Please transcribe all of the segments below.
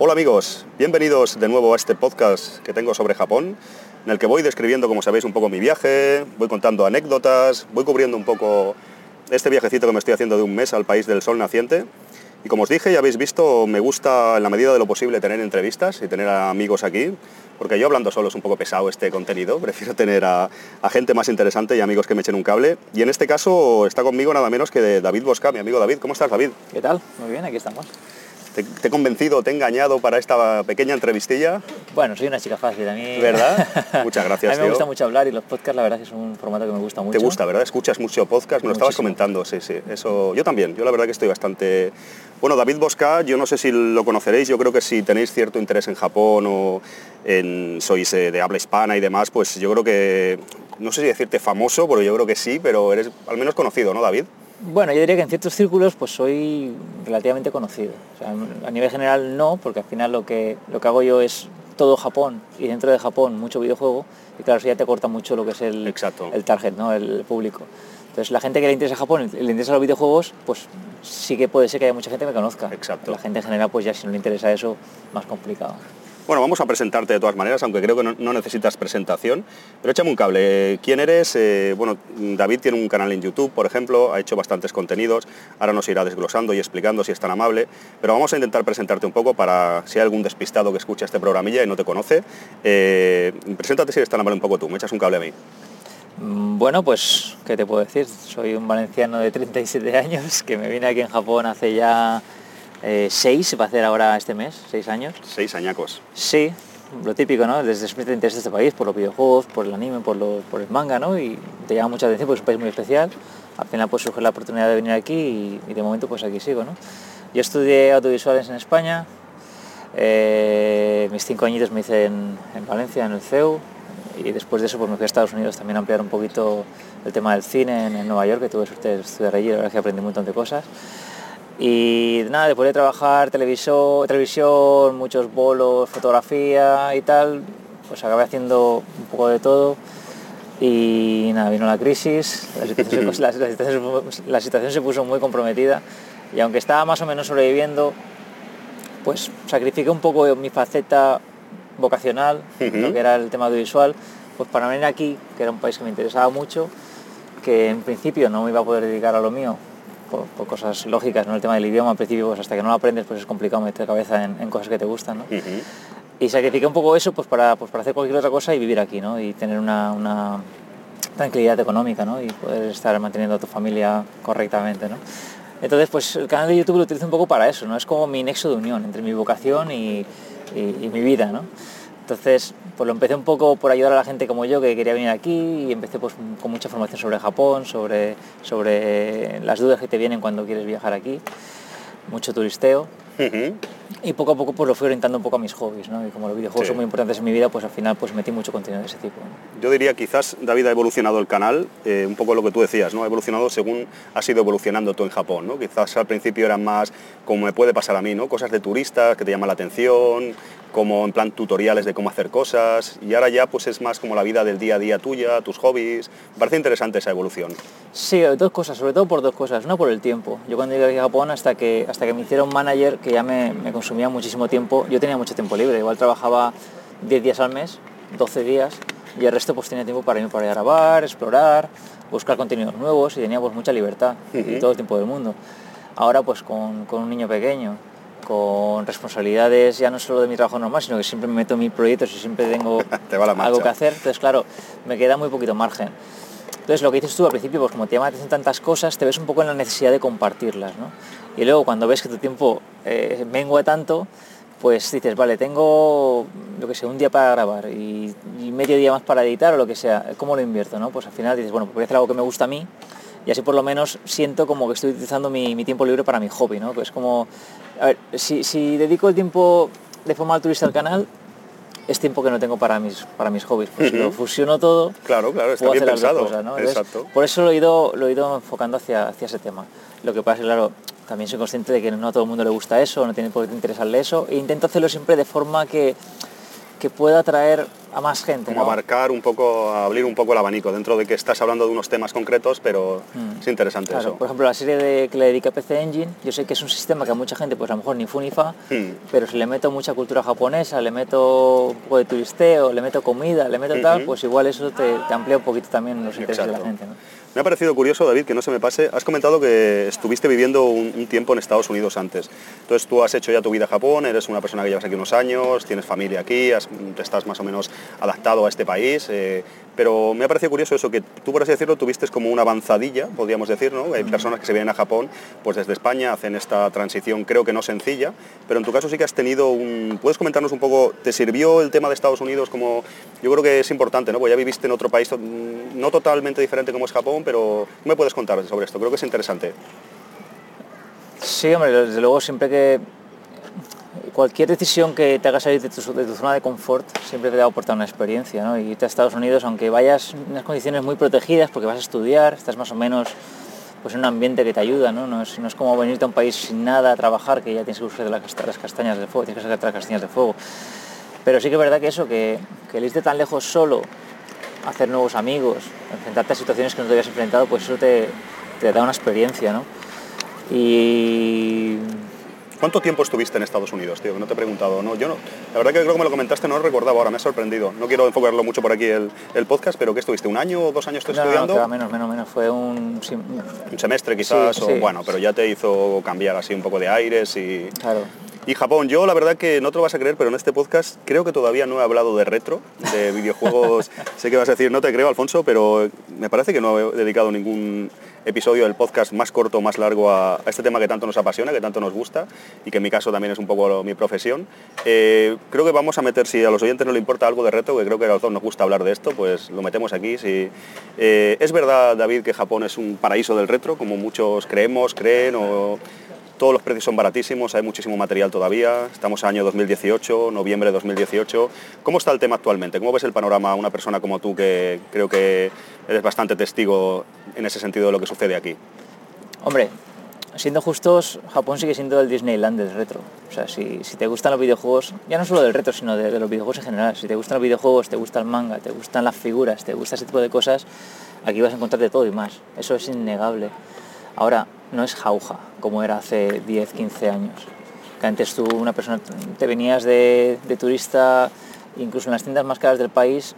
Hola amigos, bienvenidos de nuevo a este podcast que tengo sobre Japón, en el que voy describiendo, como sabéis, un poco mi viaje, voy contando anécdotas, voy cubriendo un poco este viajecito que me estoy haciendo de un mes al país del sol naciente. Y como os dije, ya habéis visto, me gusta en la medida de lo posible tener entrevistas y tener amigos aquí, porque yo hablando solo es un poco pesado este contenido, prefiero tener a, gente más interesante y amigos que me echen un cable. Y en este caso está conmigo nada menos que David Bosca, mi amigo David. ¿Cómo estás, David? ¿Qué tal? Muy bien, aquí estamos. ¿Te, he convencido, te he engañado para esta pequeña entrevistilla? Bueno, soy una chica fácil, a mí... ¿Verdad? Muchas gracias, A mí me gusta mucho hablar y los podcasts la verdad que es un formato que me gusta mucho. Te gusta, ¿verdad? Escuchas mucho podcast, me lo estabas comentando, sí, sí. Eso, yo también, yo la verdad que estoy bastante... Bueno, David Bosca, yo no sé si lo conoceréis, yo creo que si tenéis cierto interés en Japón o en, sois eh, de habla hispana y demás, pues yo creo que, no sé si decirte famoso, pero yo creo que sí, pero eres al menos conocido, ¿no, David? Bueno, yo diría que en ciertos círculos pues soy relativamente conocido. a nivel general no, porque al final lo que, lo que hago yo es todo Japón y dentro de Japón mucho videojuego y claro, eso ya te corta mucho lo que es el, el target, ¿no? el público. Entonces la gente que le interesa Japón y le interesa los videojuegos, pues sí que puede ser que haya mucha gente que me conozca. Exacto. La gente en general, pues ya si no le interesa eso, más complicado. Bueno, vamos a presentarte de todas maneras, aunque creo que no, necesitas presentación, pero échame un cable. ¿Quién eres? Eh, bueno, David tiene un canal en YouTube, por ejemplo, ha hecho bastantes contenidos, ahora nos irá desglosando y explicando si es tan amable, pero vamos a intentar presentarte un poco para si hay algún despistado que escucha este programilla y no te conoce. Eh, preséntate si eres tan amable un poco tú, me echas un cable a mí. Mm, bueno, pues, ¿qué te puedo decir? Soy un valenciano de 37 años que me vine aquí en Japón hace ya eh, seis, se va a hacer ahora este mes, seis años. Seis añacos. Sí, lo típico, ¿no? Desde siempre te interesa este país por los videojuegos, por el anime, por, por el manga, ¿no? Y te llama mucha atención porque es un país muy especial. Al final pues surge la oportunidad de venir aquí y, de momento pues aquí sigo, ¿no? Yo estudié audiovisuales en España, eh, mis cinco añitos me hice en, Valencia, en el CEU, y después de eso pues me fui a Estados Unidos también a ampliar un poquito el tema del cine en, Nueva York, que tuve suerte de estudiar allí, la verdad es que aprendí un montón de cosas. Y nada, después de trabajar televisión, televisión, muchos bolos, fotografía y tal, pues acabé haciendo un poco de todo. Y nada, vino la crisis, la situación, se, puso muy comprometida. Y aunque estaba más o menos sobreviviendo, pues sacrifiqué un poco mi faceta vocacional, lo que era el tema audiovisual, pues para venir aquí, que era un país que me interesaba mucho, que en principio no me iba a poder dedicar a lo mío por, cosas lógicas, ¿no? El tema del idioma, al principio, pues hasta que no lo aprendes, pues es complicado meter cabeza en, cosas que te gustan, ¿no? Y sacrifiqué un poco eso pues para, pues para hacer cualquier otra cosa y vivir aquí, ¿no? Y tener una, tranquilidad económica, ¿no? Y poder estar manteniendo a tu familia correctamente, ¿no? Entonces, pues el canal de YouTube lo utilizo un poco para eso, ¿no? Es como mi nexo de unión entre mi vocación y, y mi vida, ¿no? Entonces, pues lo empecé un poco por ayudar a la gente como yo que quería venir aquí y empecé pues con mucha información sobre Japón, sobre, sobre las dudas que te vienen cuando quieres viajar aquí, mucho turisteo. Y poco a poco pues lo fui orientando un poco a mis hobbies, ¿no? Y como los videojuegos son muy importantes en mi vida, pues al final pues metí mucho contenido de ese tipo. Yo diría quizás David ha evolucionado el canal, eh, un poco lo que tú decías, ¿no? Ha evolucionado según has ido evolucionando tú en Japón, ¿no? Quizás al principio eran más como me puede pasar a mí, ¿no? Cosas de turistas que te llaman la atención, como en plan tutoriales de cómo hacer cosas y ahora ya pues es más como la vida del día a día tuya, tus hobbies. Me parece interesante esa evolución. Sí, dos cosas, sobre todo por dos cosas. Una por el tiempo. Yo cuando llegué a Japón hasta que, hasta que me hicieron manager, que ya me, me consumía muchísimo tiempo, yo tenía mucho tiempo libre. Igual trabajaba 10 días al mes, 12 días, y el resto pues tenía tiempo para irme para grabar, explorar, buscar contenidos nuevos y tenía pues mucha libertad y todo el tiempo del mundo. Ahora pues con, con un niño pequeño, con responsabilidades ya no solo de mi trabajo normal, sino que siempre me meto en mis proyectos y siempre tengo algo que hacer. Entonces, claro, me queda muy poquito margen. Entonces, lo que dices tú al principio, pues como te llaman atención tantas cosas, te ves un poco en la necesidad de compartirlas, ¿no? Y luego cuando ves que tu tiempo eh, mengua tanto, pues dices, vale, tengo, lo que sé, un día para grabar y, medio día más para editar o lo que sea, ¿cómo lo invierto, no? Pues al final dices, bueno, pues voy a hacer algo que me gusta a mí y así por lo menos siento como que estoy utilizando mi, tiempo libre para mi hobby, ¿no? Pues como a ver, si, dedico el tiempo de forma altruista al canal, es tiempo que no tengo para mis, para mis hobbies. Pues si lo fusiono todo, claro, claro, está bien pensado. Exacto. por eso lo he, ido, lo he ido enfocando hacia, hacia ese tema. Lo que pasa es que, claro, también soy consciente de que no a todo el mundo le gusta eso, no tiene por qué interesarle eso, e intento hacerlo siempre de forma que, que pueda traer a más gente. Como ¿no? abarcar un poco, abrir un poco el abanico, dentro de que estás hablando de unos temas concretos, pero Mm. es interesante Claro, eso. por ejemplo, la serie de, que le dedica PC Engine, yo sé que es un sistema que a mucha gente, pues a lo mejor ni fu ni fa, Mm. pero si le meto mucha cultura japonesa, le meto un poco de turisteo, le meto comida, le meto tal, Ujú. pues igual eso te, te amplía un poquito también los intereses de la Exacto. gente. ¿no? Me ha parecido curioso, David, que no se me pase. Has comentado que estuviste viviendo un, un tiempo en Estados Unidos antes. Entonces tú has hecho ya tu vida a Japón, eres una persona que llevas aquí unos años, tienes familia aquí, has- estás más o menos adaptado a este país. eh, pero me ha parecido curioso eso, que tú, por así decirlo, tuviste como una avanzadilla, podríamos decir, ¿no? Hay personas que se vienen a Japón, pues desde España hacen esta transición, creo que no sencilla, pero en tu caso sí que has tenido un... ¿Puedes comentarnos un poco, te sirvió el tema de Estados Unidos como... Yo creo que es importante, ¿no? Porque ya viviste en otro país mm, no totalmente diferente como es Japón, pero ¿qué me puedes contar sobre esto? Creo que es interesante. Sí, hombre, desde luego siempre que cualquier decisión que te haga salir de tu, de zona de confort siempre te va a aportar una experiencia, ¿no? Irte a Estados Unidos, aunque vayas en unas condiciones muy protegidas porque vas a estudiar, estás más o menos pues en un ambiente que te ayuda, ¿no? No es, no es como venirte a un país sin nada a trabajar, que ya tienes que usar las, las castañas de fuego, tienes que sacar las castañas de fuego. Pero sí que es verdad que eso, que, que el irte tan lejos solo, hacer nuevos amigos, enfrentarte a situaciones que no te habías enfrentado, pues eso te, te da una experiencia, ¿no? Y ¿Cuánto tiempo estuviste en Estados Unidos, tío? No te he preguntado, ¿no? Yo no, la verdad que creo que me lo comentaste, no lo recordaba ahora, me ha sorprendido. No quiero enfocarlo mucho por aquí el, el podcast, pero ¿qué estuviste? ¿Un año o dos años No, no, estudiando? va menos, menos, menos. Fue un... Un semestre quizás, Sí, o sí. bueno, pero ya te hizo cambiar así un poco de aires y... claro. Y Japón, yo la verdad que no te lo vas a creer, pero en este podcast creo que todavía no he hablado de retro, de videojuegos. sé que vas a decir, no te creo, Alfonso, pero me parece que no he dedicado ningún episodio del podcast más corto, más largo a, a este tema que tanto nos apasiona, que tanto nos gusta y que en mi caso también es un poco lo- mi profesión. Eh, creo que vamos a meter, si a los oyentes no le importa algo de retro, que creo que a los dos nos gusta hablar de esto, pues lo metemos aquí. Si, eh, es verdad, David, que Japón es un paraíso del retro, como muchos creemos, creen o todos los precios son baratísimos, hay muchísimo material todavía. Estamos año 2018, noviembre de 2018. ¿Cómo está el tema actualmente? ¿Cómo ves el panorama una persona como tú que creo que eres bastante testigo en ese sentido de lo que sucede aquí? Hombre, siendo justos, Japón sigue siendo el Disneyland del retro. O sea, si, te gustan los videojuegos, ya no solo del retro, sino de, los videojuegos en general, si te gustan los videojuegos, te gusta el manga, te gustan las figuras, te gusta ese tipo de cosas, aquí vas a encontrar de todo y más. Eso es innegable. Ahora, no es jauja como era hace 10, 15 años. Que antes tú, una persona, te venías de, de turista, incluso en las tiendas más caras del país,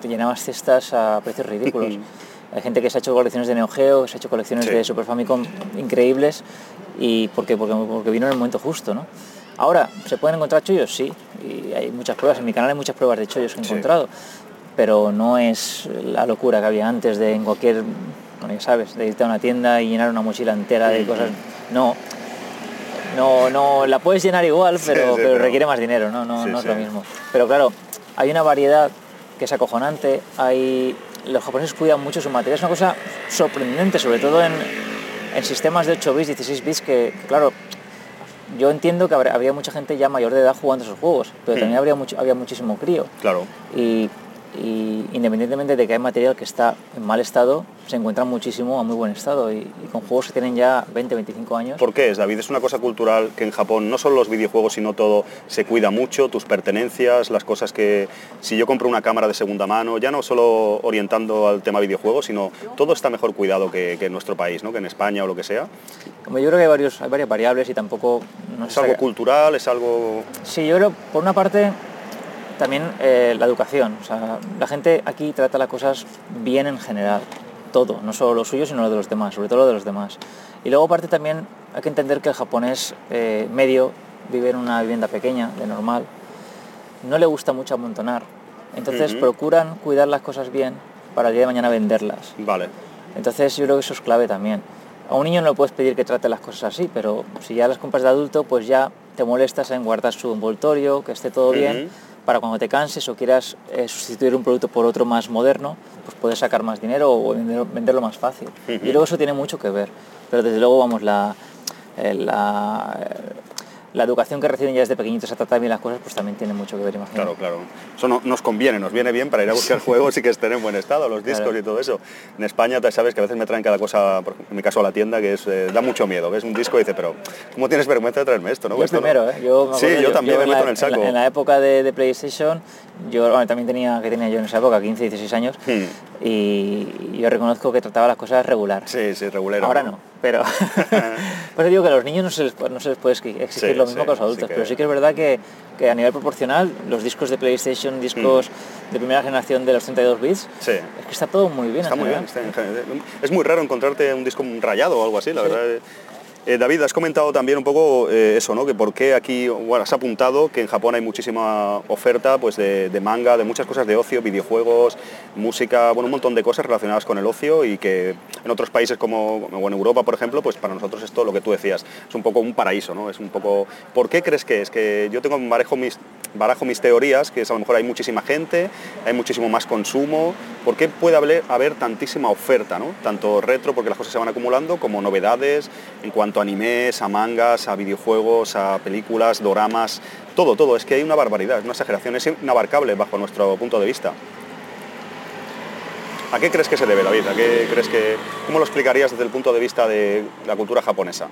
te llenabas cestas a precios ridículos. Hay gente que se ha hecho colecciones de Neo Geo, se ha hecho colecciones Sí. de Super Famicom increíbles y porque, porque, porque vino en el momento justo, ¿no? Ahora, ¿se pueden encontrar chollos? Sí, y hay muchas pruebas, en mi canal hay muchas pruebas de chollos que he Sí. encontrado, pero no es la locura que había antes de en cualquier, bueno, ya sabes, de irte a una tienda y llenar una mochila entera de cosas. No, no, no, la puedes llenar igual, pero, sí, pero pero- requiere más dinero, ¿no? No, Sí, no es lo mismo. Pero claro, hay una variedad que es acojonante, hay... Los japoneses cuidan mucho su material, es una cosa sorprendente, sobre todo en, en sistemas de 8 bits, 16 bits, que, que, claro, yo entiendo que habría, mucha gente ya mayor de edad jugando esos juegos, pero Hmm. también habría, mucho, había muchísimo crío. Claro. Y, y independientemente de que hay material que está en mal estado, se encuentra muchísimo a muy buen estado y, y con juegos que tienen ya 20, 25 años. ¿Por qué es, David? Es una cosa cultural que en Japón no solo los videojuegos, sino todo se cuida mucho, tus pertenencias, las cosas que... Si yo compro una cámara de segunda mano, ya no solo orientando al tema videojuegos, sino todo está mejor cuidado que, que en nuestro país, ¿no? que en España o lo que sea. Como yo creo que hay, varios, hay varias variables y tampoco... No Es algo cultural, es algo... Sí, yo creo, por una parte, también eh, la educación. O sea, la gente aquí trata las cosas bien en general. Todo, no solo lo suyo, sino lo de los demás, sobre todo lo de los demás. Y luego, aparte, también hay que entender que el japonés eh, medio vive en una vivienda pequeña, de normal. No le gusta mucho amontonar. Entonces, procuran cuidar las cosas bien para el día de mañana venderlas. Vale. Entonces yo creo que eso es clave también. A un niño no le puedes pedir que trate las cosas así, pero si ya las compras de adulto, pues ya te molestas en guardar su envoltorio, que esté todo bien. Para cuando te canses o quieras eh, sustituir un producto por otro más moderno, pues puedes sacar más dinero o vender- venderlo más fácil. Y luego eso tiene mucho que ver. Pero desde luego, vamos, la, eh, la, eh, la educación que reciben ya desde pequeñitos a tratar bien las cosas, pues también tiene mucho que ver, imagino. Claro, claro. Eso no- nos conviene, nos viene bien para ir a buscar juegos y que estén en buen estado, los discos Claro. y todo eso. En España, sabes que a veces me traen cada cosa, en mi caso a la tienda, que es, eh, da mucho miedo. Ves un disco y dices, pero ¿cómo tienes vergüenza de traerme esto? ¿no? Yo Esto no- primero, ¿eh? Yo me sí, yo, también me en meto la- en el saco. En la, época de, de PlayStation, yo bueno, también tenía, que tenía yo en esa época, 15, 16 años, Hmm. y yo reconozco que trataba las cosas regular. Sí, sí, regulero. Ahora no, pero... Por eso digo que a los niños no se les, no se les puede exigir Sí, lo mismo sí, que a los sí adultos, que- pero sí que es verdad que, que a nivel proporcional los discos de PlayStation, discos de primera generación de los 32 bits, es que está todo muy bien. Está muy bien. general. está en- es muy raro encontrarte un disco rayado o algo así, la verdad. Eh, David, has comentado también un poco eh, eso, ¿no? Que por qué aquí, bueno, has apuntado que en Japón hay muchísima oferta pues, de, manga, de muchas cosas de ocio, videojuegos, música, bueno, un montón de cosas relacionadas con el ocio y que en otros países como, en Europa, por ejemplo, pues para nosotros esto, lo que tú decías, es un poco un paraíso, ¿no? Es un poco... ¿Por qué crees que es? Que yo tengo, barajo mis, barajo mis teorías, que es a lo mejor hay muchísima gente, hay muchísimo más consumo, ¿por qué puede haber, haber tantísima oferta, ¿no? Tanto retro, porque las cosas se van acumulando, como novedades en cuanto a animes, a mangas, a videojuegos, a películas, doramas, todo, todo. Es que hay una barbaridad, es una exageración, es inabarcable bajo nuestro punto de vista. ¿A qué crees que se debe, David? ¿A qué crees que, ¿Cómo lo explicarías desde el punto de vista de la cultura japonesa?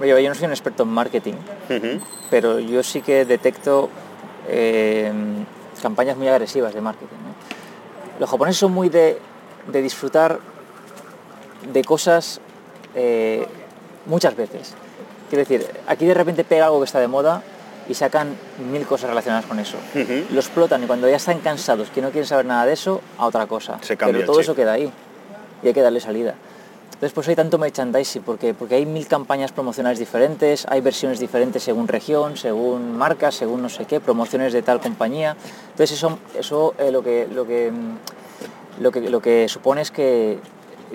Oye, yo no soy un experto en marketing, pero yo sí que detecto eh, campañas muy agresivas de marketing. ¿no? Los japoneses son muy de, de disfrutar de cosas eh, muchas veces. Quiero decir, aquí de repente pega algo que está de moda y sacan mil cosas relacionadas con eso. Ujú. Lo explotan y cuando ya están cansados, que no quieren saber nada de eso, a otra cosa. Se cambia Pero todo eso queda ahí y hay que darle salida. Entonces por eso hay tanto merchandising, porque, porque hay mil campañas promocionales diferentes, hay versiones diferentes según región, según marca, según no sé qué, promociones de tal compañía. Entonces eso, eso eh, lo, que, lo, que, mm, lo, que, lo que supone es que,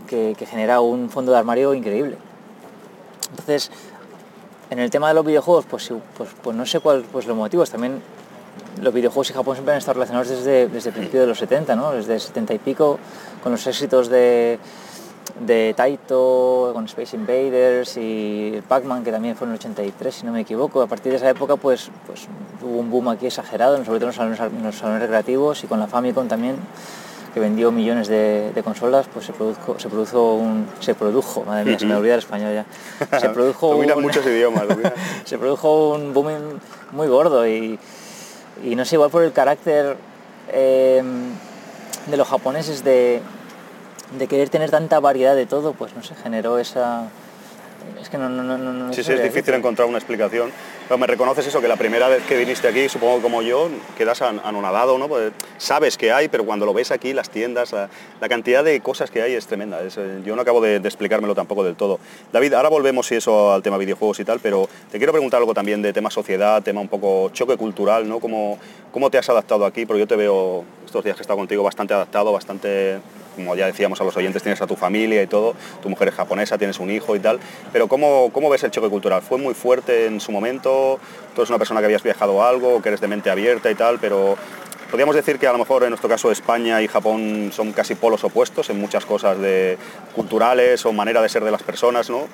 que- genera un fondo de armario increíble. Entonces, en el tema de los videojuegos, pues, pues, pues no sé cuáles pues los motivos. También los videojuegos en Japón siempre han estado relacionados desde, desde el principio de los 70, ¿no? Desde el 70 y pico, con los éxitos de, de Taito, con Space Invaders y Pac-Man, que también fue en el 83, si no me equivoco. A partir de esa época, pues, pues hubo un boom aquí exagerado, sobre todo en los salones, en los salones recreativos y con la Famicom también que vendió millones de, de consolas, pues se produjo, se produjo un, se produjo, madre mía, se me olvida el español ya, se produjo un- muchos idiomas. se produjo un boom muy gordo y, y no sé, igual por el carácter eh, de los japoneses de, de querer tener tanta variedad de todo, pues no sé, generó esa... Es que no, no, no, no- no Sí, sí, es difícil encontrar una explicación. Pero me reconoces eso, que la primera vez que viniste aquí, supongo como yo, quedas an- anonadado, ¿no? Pues sabes que hay, pero cuando lo ves aquí, las tiendas, la, cantidad de cosas que hay es tremenda. Es, eh, yo no acabo de, de explicármelo tampoco del todo. David, ahora volvemos y eso al tema videojuegos y tal, pero te quiero preguntar algo también de tema sociedad, tema un poco choque cultural, ¿no? ¿Cómo, cómo te has adaptado aquí? Porque yo te veo estos días que he estado contigo bastante adaptado, bastante como ya decíamos a los oyentes, tienes a tu familia y todo, tu mujer es japonesa, tienes un hijo y tal, pero ¿cómo, cómo ves el choque cultural? ¿Fue muy fuerte en su momento? ¿Tú eres una persona que habías viajado algo, que eres de mente abierta y tal, pero podríamos decir que a lo mejor en nuestro caso España y Japón son casi polos opuestos en muchas cosas de culturales o manera de ser de las personas, ¿no?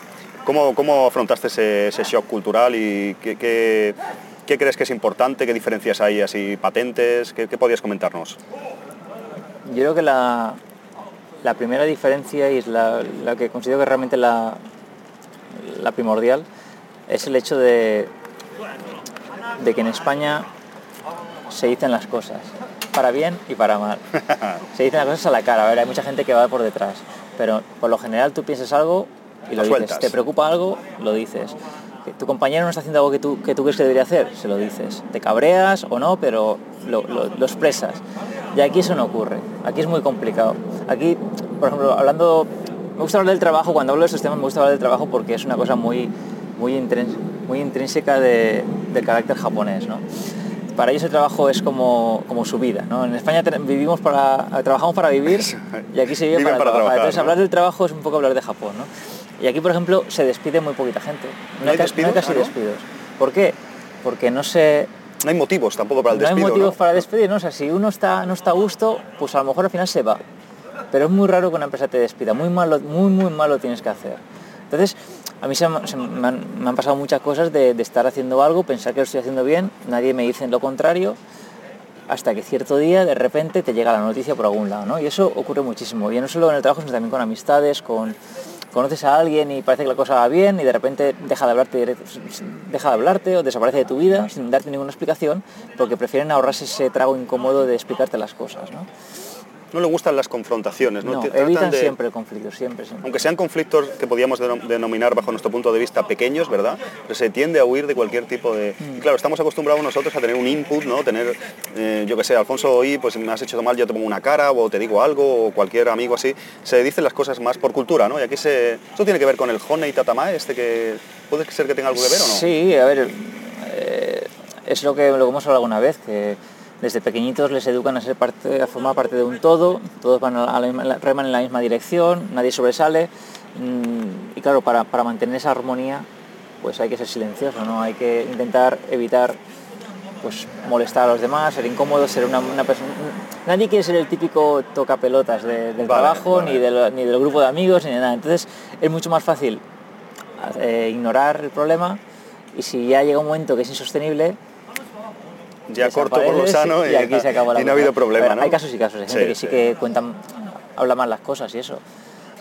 ¿Cómo, cómo afrontaste ese, shock cultural y qué, qué- qué crees que es importante? ¿Qué diferencias hay así patentes? ¿Qué, qué podías comentarnos? Yo creo que la, la primera diferencia y es la, la que considero que realmente la, la primordial es el hecho de, de que en España se dicen las cosas, para bien y para mal. Se dicen las cosas a la cara, a ver, hay mucha gente que va por detrás, pero por lo general tú piensas algo y lo, Lo dices. sueltas. Te preocupa algo, lo dices. Tu compañero no está haciendo algo que tú, que tú crees que debería hacer, se lo dices. Te cabreas o no, pero lo, lo- lo expresas. Y aquí eso no ocurre. Aquí es muy complicado. Aquí, por ejemplo, hablando... Me gusta hablar del trabajo, cuando hablo de estos temas me gusta hablar del trabajo porque es una cosa muy, muy, intrínseca de- del carácter japonés. ¿no? Para ellos el trabajo es como, como su vida. ¿no? En España vivimos para, trabajamos para vivir y aquí se vive para, para trabajar. trabajar, Entonces ¿no? hablar del trabajo es un poco hablar de Japón. ¿no? Y aquí, por ejemplo, se despide muy poquita gente. ¿No hay casi Ah, despidos. ¿Por qué? Porque no se, No hay motivos tampoco para el no hay despido, motivos ¿no? para despedir, ¿no? O sea, si uno está, no está a gusto, pues a lo mejor al final se va. Pero es muy raro que una empresa te despida, muy malo, muy muy malo tienes que hacer. Entonces, a mí se, me, han, pasado muchas cosas de, estar haciendo algo, pensar que lo estoy haciendo bien, nadie me dice lo contrario, hasta que cierto día de repente te llega la noticia por algún lado, ¿no? Y eso ocurre muchísimo, y no solo en el trabajo, sino también con amistades, con conoces a alguien y parece que la cosa va bien y de repente deja de hablarte deja de hablarte o desaparece de tu vida sin darte ninguna explicación porque prefieren ahorrarse ese trago incómodo de explicarte las cosas, ¿no? No le gustan las confrontaciones, ¿no? Evitan de- siempre el conflicto, siempre, siempre. Aunque sean conflictos que podríamos denom- denominar bajo nuestro punto de vista pequeños, ¿verdad? Pero se tiende a huir de cualquier tipo de... Mm. Claro, estamos acostumbrados nosotros a tener un input, ¿no? Tener, eh, yo qué sé, Alfonso, hoy pues me has hecho mal, yo te pongo una cara o te digo algo o cualquier amigo así. Se dicen las cosas más por cultura, ¿no? Y aquí se... Esto tiene que ver con el Honey Tatamae, este que... ¿Puede ser que tenga algo que ver o no? Sí, a ver, eh, es lo que, lo que hemos hablado alguna vez, que desde pequeñitos les educan a ser parte, a formar parte de un todo, todos van a la reman en la misma dirección, nadie sobresale, mm, y claro, para, para mantener esa armonía, pues hay que ser silencioso, ¿no? Hay que intentar evitar pues molestar a los demás, ser incómodo, ser una, una persona... Nadie quiere ser el típico tocapelotas de- del Vale, trabajo, vale. Ni, del, ni del grupo de amigos, ni de nada. Entonces es mucho más fácil eh, ignorar el problema y si ya llega un momento que es insostenible, Ya corto por lo sano y, y aquí se acabó la y no ha habido problema, Pero ¿no? Hay casos y casos, hay gente Sí, que sí, sí. que cuentan, habla más las cosas y eso.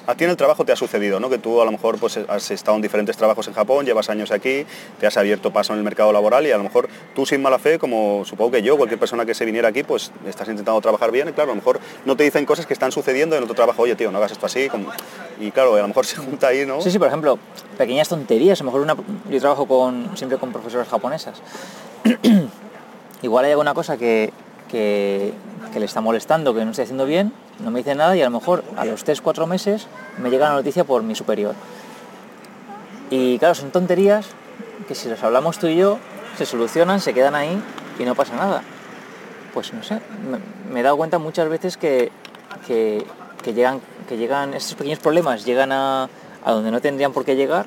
A ti en el trabajo te ha sucedido, ¿no? Que tú a lo mejor pues, has estado en diferentes trabajos en Japón, llevas años aquí, te has abierto paso en el mercado laboral y a lo mejor tú sin mala fe, como supongo que yo, cualquier persona que se viniera aquí, pues estás intentando trabajar bien y claro, a lo mejor no te dicen cosas que están sucediendo en otro trabajo, oye tío, no hagas esto así, como- y claro, a lo mejor se junta ahí, ¿no? Sí, sí, por ejemplo, pequeñas tonterías. A lo mejor una, yo trabajo con, siempre con profesoras japonesas. Igual hay alguna cosa que, que, le está molestando, que no estoy haciendo bien, no me dice nada y a lo mejor a los 3-4 meses me llega la noticia por mi superior. Y claro, son tonterías que si las hablamos tú y yo, se solucionan, se quedan ahí y no pasa nada. Pues no sé, me, me he dado cuenta muchas veces que, que, que llegan, que llegan, estos pequeños problemas llegan a, a donde no tendrían por qué llegar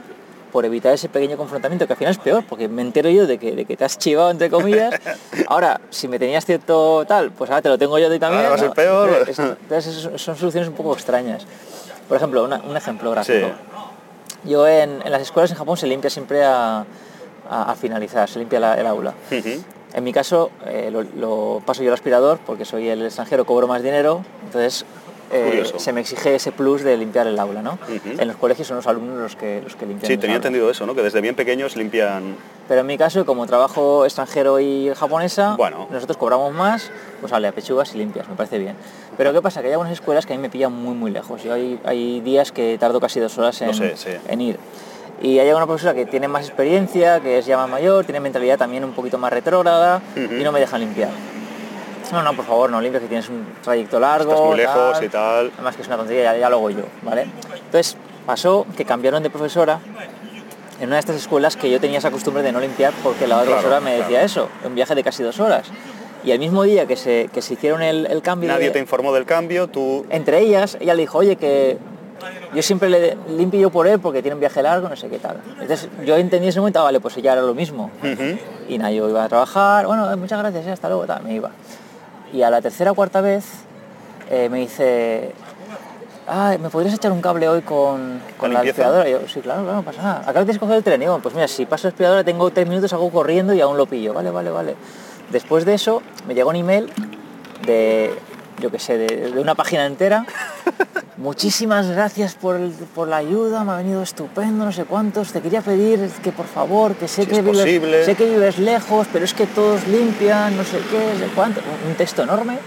por evitar ese pequeño confrontamiento, que al final es peor, porque me entero yo de que, de que te has chivado, entre comillas. Ahora, si me tenías cierto tal, pues ahora te lo tengo yo ti también. Ahora va a ser ¿no? peor. Es- Entonces, es- son soluciones un poco extrañas. Por ejemplo, una- un ejemplo gráfico. Sí. Yo en, en las escuelas en Japón se limpia siempre a, a- a finalizar, se limpia la- el aula. En mi caso eh, lo, lo paso yo al aspirador porque soy el extranjero, cobro más dinero, entonces eh, se me exige ese plus de limpiar el aula, ¿no? En los colegios son los alumnos los que, los que limpian. Sí, tenía aulas. entendido eso, ¿no? Que desde bien pequeños limpian... Pero en mi caso, como trabajo extranjero y japonesa, Bueno. nosotros cobramos más, pues vale, a pechugas y limpias, me parece bien. Pero ¿qué pasa? Que hay algunas escuelas que a mí me pillan muy, muy lejos. Yo hay, hay días que tardo casi dos horas en, Lo sé, sí. en ir. Y hay alguna profesora que tiene más experiencia, que es ya más mayor, tiene mentalidad también un poquito más retrógrada y no me dejan limpiar. No, no, por favor, no limpies, que tienes un trayecto largo. Estás muy lejos y tal. Además que es una tontería, ya, ya lo hago yo, ¿vale? Entonces pasó que cambiaron de profesora en una de estas escuelas que yo tenía esa costumbre de no limpiar porque la otra Claro, profesora me decía claro. eso, un viaje de casi dos horas. Y el mismo día que se, que se hicieron el, el cambio, Nadie de- te informó del cambio, tú... entre ellas, ella le dijo, oye, que yo siempre le limpio yo por él porque tiene un viaje largo, no sé qué tal. Entonces yo entendí ese momento, ah, vale, pues ella era lo mismo. Y nada, yo iba a trabajar, bueno, eh, muchas gracias, eh, hasta luego, tal, me iba. Y a la tercera o cuarta vez eh, me dice, ah, ¿me podrías echar un cable hoy con, con ¿La la limpieza? aspiradora? Y yo, sí, claro, claro, no pasa nada. Acá tienes que coger el tren. Y yo, pues mira, si paso la aspiradora tengo tres minutos, hago corriendo y aún lo pillo. Vale, vale, vale. Después de eso me llegó un email de, yo qué sé, de, de una página entera. Muchísimas gracias por, el- por la ayuda, me ha venido estupendo, no sé cuántos. Te quería pedir que por favor, que sé Si que es vives, posible. sé que vives lejos, pero es que todos limpian, no sé qué, no sé cuánto. Un, texto enorme.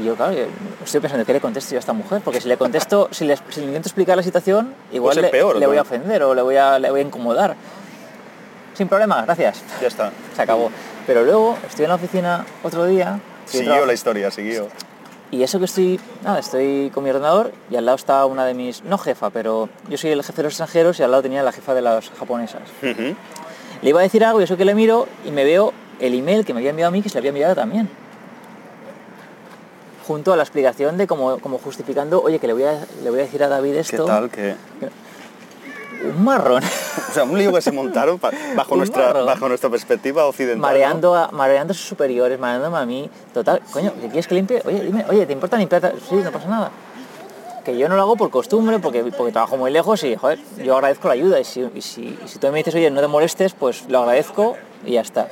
Y yo, claro, yo estoy pensando, ¿qué le contesto yo a esta mujer? Porque si le contesto, si le, si le intento explicar la situación, igual le, peor, le voy a ofender o le voy a, le voy a incomodar. Sin problema, gracias. Ya está. Se acabó. Pero luego estoy en la oficina otro día. Siguió la historia, siguió. Y eso que estoy, nada, estoy con mi ordenador y al lado está una de mis, no jefa, pero yo soy el jefe de los extranjeros y al lado tenía la jefa de las japonesas. Le iba a decir algo y eso que le miro y me veo el email que me había enviado a mí que se le había enviado también. Junto a la explicación de como, como justificando, oye, que le voy, a, le voy a decir a David ¿Qué esto. que Un marrón. O sea, un lío que se montaron bajo, nuestra, marrón. bajo nuestra perspectiva occidental. ¿no? mareando a, mareando a sus superiores, mareándome a mí. Total, coño, ¿qué quieres que limpie? Oye, dime, oye, ¿te importa limpiar? Sí, no pasa nada. que yo no lo hago por costumbre, porque, porque trabajo muy lejos y, joder, yo agradezco la ayuda. Y si, y si, y si tú me dices, oye, no te molestes, pues lo agradezco y ya está.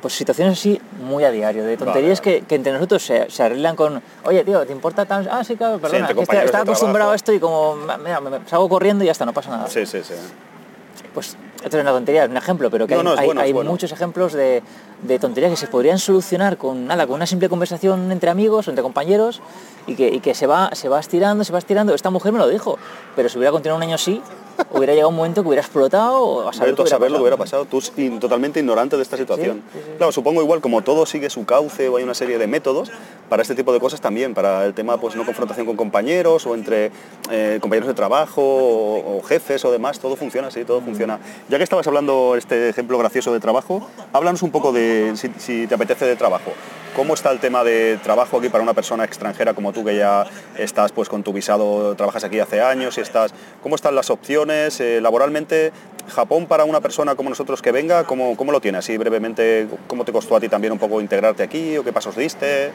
Pues situaciones así muy a diario, de tonterías Vale, que, que entre nosotros se, se arreglan con, oye, tío, ¿te importa tan...? Ah, sí, claro, perdona, que estaba de acostumbrado trabajo. a esto y como, mira, me, me- salgo corriendo y ya está, no pasa nada. Sí, sí, sí. Pues esto es una tontería, es un ejemplo, pero que No, hay, no, es hay- bueno, es hay bueno. muchos ejemplos de, de tonterías que se podrían solucionar con nada, con una simple conversación entre amigos o entre compañeros y que, y que se, va, se va estirando, se va estirando. Esta mujer me lo dijo, pero si hubiera continuado un año así, hubiera llegado un momento que hubiera explotado o a saber, tú a saber lo que hubiera pasado. tú totalmente ignorante de esta situación. Sí, sí, sí. Claro, supongo igual como todo sigue su cauce o hay una serie de métodos para este tipo de cosas también, para el tema pues no confrontación con compañeros o entre eh, compañeros de trabajo o, jefes o demás, todo funciona así, todo funciona. Ya que estabas hablando este ejemplo gracioso de trabajo, háblanos un poco de si, si te apetece de trabajo. ¿Cómo está el tema de trabajo aquí para una persona extranjera como tú que ya estás pues con tu visado, trabajas aquí hace años y estás, ¿cómo están las opciones eh, laboralmente? Japón para una persona como nosotros que venga, ¿cómo, cómo lo tienes? Así brevemente, ¿cómo te costó a ti también un poco integrarte aquí o qué pasos diste?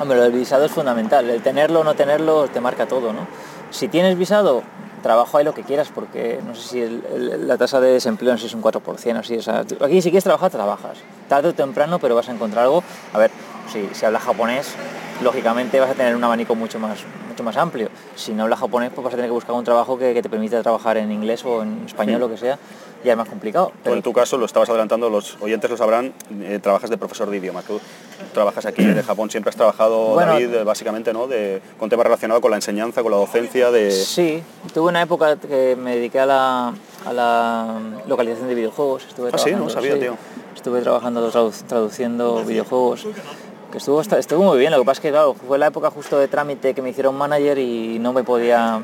Hombre, del visado es fundamental, el tenerlo o no tenerlo te marca todo, ¿no? Si tienes visado, trabajo ahí lo que quieras, porque no sé si el- el- la tasa de desempleo no sé si es un 4% o así, o sea, aquí si quieres trabajar, trabajas, tarde o temprano, pero vas a encontrar algo, a ver, si, si hablas japonés, lógicamente vas a tener un abanico mucho más, mucho más amplio, si no hablas japonés, pues vas a tener que buscar un trabajo que, que te permita trabajar en inglés o en español, Sí. lo que sea, ya es más complicado. Tú en tu caso lo estabas adelantando, los oyentes lo sabrán, eh, trabajas de profesor de idioma. Tú trabajas aquí de Japón, siempre has trabajado, Bueno, David, eh, básicamente, ¿no? De, con temas relacionados con la enseñanza, con la docencia, de... Sí, tuve una época que me dediqué a la, a la localización de videojuegos. Estuve Ah, sí, no trabajando, sabía, tío. Estuve trabajando tradu- traduciendo videojuegos. Que estuvo, hasta- estuvo muy bien, lo que pasa es que claro, fue la época justo de trámite que me hicieron manager y no me podía...